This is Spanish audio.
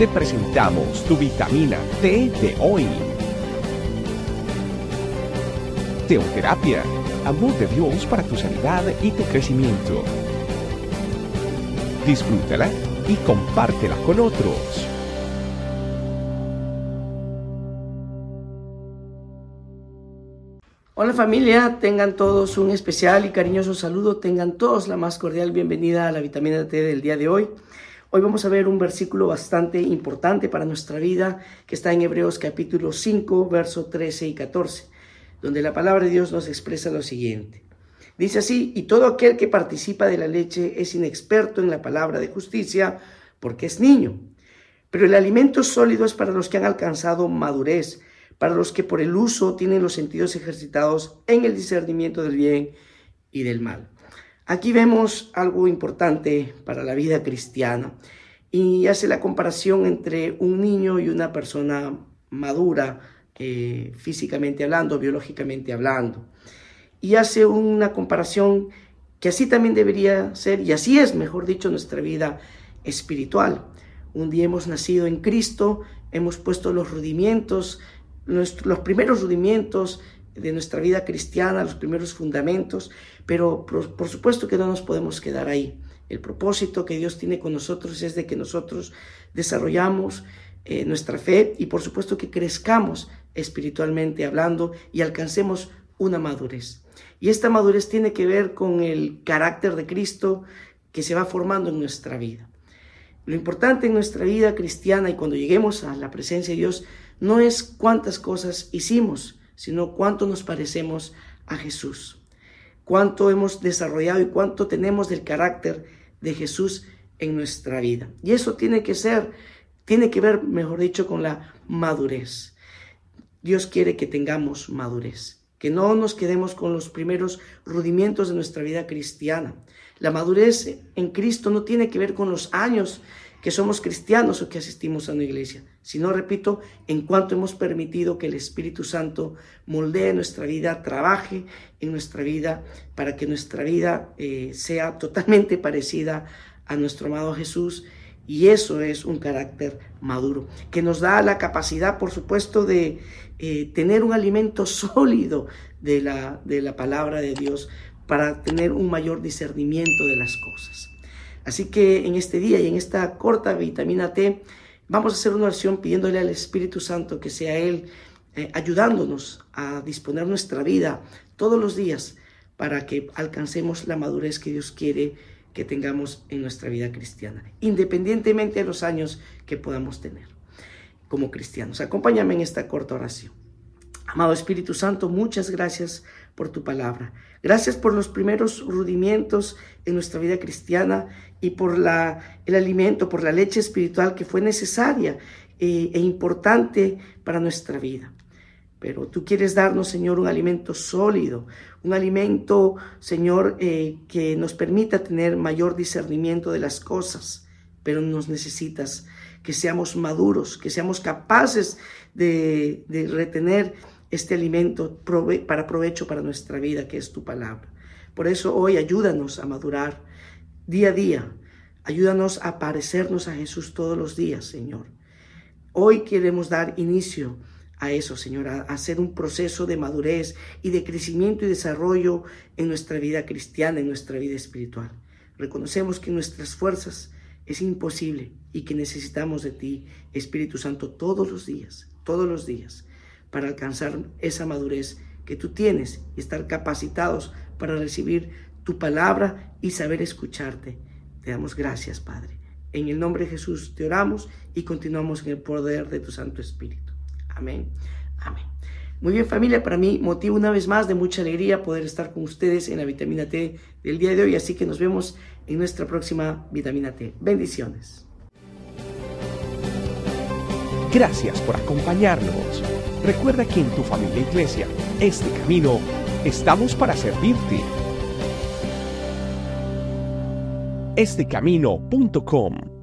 te presentamos tu vitamina T de hoy. Teoterapia, amor de Dios para tu sanidad y tu crecimiento. Disfrútala y compártela con otros. Hola familia, tengan todos un especial y cariñoso saludo, tengan todos la más cordial bienvenida a la vitamina T del día de hoy. Hoy vamos a ver un versículo bastante importante para nuestra vida que está en Hebreos capítulo 5, verso 13 y 14, donde la palabra de Dios nos expresa lo siguiente. Dice así, y todo aquel que participa de la leche es inexperto en la palabra de justicia porque es niño. Pero el alimento sólido es para los que han alcanzado madurez, para los que por el uso tienen los sentidos ejercitados en el discernimiento del bien y del mal. Aquí vemos algo importante para la vida cristiana y hace la comparación entre un niño y una persona madura, eh, físicamente hablando, biológicamente hablando. Y hace una comparación que así también debería ser, y así es, mejor dicho, nuestra vida espiritual. Un día hemos nacido en Cristo, hemos puesto los rudimientos, los primeros rudimientos de nuestra vida cristiana, los primeros fundamentos, pero por, supuesto que no nos podemos quedar ahí. El propósito que Dios tiene con nosotros es de que nosotros desarrollamos eh, nuestra fe y por supuesto que crezcamos espiritualmente hablando y alcancemos una madurez. Y esta madurez tiene que ver con el carácter de Cristo que se va formando en nuestra vida. Lo importante en nuestra vida cristiana y cuando lleguemos a la presencia de Dios no es cuántas cosas hicimos, sino cuánto nos parecemos a Jesús, cuánto hemos desarrollado y cuánto tenemos del carácter de Jesús en nuestra vida. Y eso tiene que ser, tiene que ver, mejor dicho, con la madurez. Dios quiere que tengamos madurez, que no nos quedemos con los primeros rudimientos de nuestra vida cristiana. La madurez en Cristo no tiene que ver con los años que somos cristianos o que asistimos a una iglesia, sino, repito, en cuanto hemos permitido que el Espíritu Santo moldee nuestra vida, trabaje en nuestra vida, para que nuestra vida eh, sea totalmente parecida a nuestro amado Jesús. Y eso es un carácter maduro, que nos da la capacidad, por supuesto, de eh, tener un alimento sólido de la, de la palabra de Dios para tener un mayor discernimiento de las cosas. Así que en este día y en esta corta vitamina T, vamos a hacer una oración pidiéndole al Espíritu Santo que sea Él eh, ayudándonos a disponer nuestra vida todos los días para que alcancemos la madurez que Dios quiere que tengamos en nuestra vida cristiana, independientemente de los años que podamos tener como cristianos. Acompáñame en esta corta oración. Amado Espíritu Santo, muchas gracias por tu palabra. Gracias por los primeros rudimientos en nuestra vida cristiana y por la, el alimento, por la leche espiritual que fue necesaria eh, e importante para nuestra vida. Pero tú quieres darnos, Señor, un alimento sólido, un alimento, Señor, eh, que nos permita tener mayor discernimiento de las cosas. Pero nos necesitas que seamos maduros, que seamos capaces de retener este alimento para provecho para nuestra vida, que es tu palabra. Por eso hoy ayúdanos a madurar día a día. Ayúdanos a parecernos a Jesús todos los días, Señor. Hoy queremos dar inicio a eso, Señor, a hacer un proceso de madurez y de crecimiento y desarrollo en nuestra vida cristiana, en nuestra vida espiritual. Reconocemos que nuestras fuerzas es imposible y que necesitamos de ti, Espíritu Santo, todos los días, todos los días para alcanzar esa madurez que tú tienes y estar capacitados para recibir tu palabra y saber escucharte. Te damos gracias, Padre. En el nombre de Jesús te oramos y continuamos en el poder de tu Santo Espíritu. Amén. Amén. Muy bien familia, para mí motivo una vez más de mucha alegría poder estar con ustedes en la vitamina T del día de hoy, así que nos vemos en nuestra próxima vitamina T. Bendiciones. Gracias por acompañarnos. Recuerda que en tu familia iglesia, este camino, estamos para servirte. Estecamino.com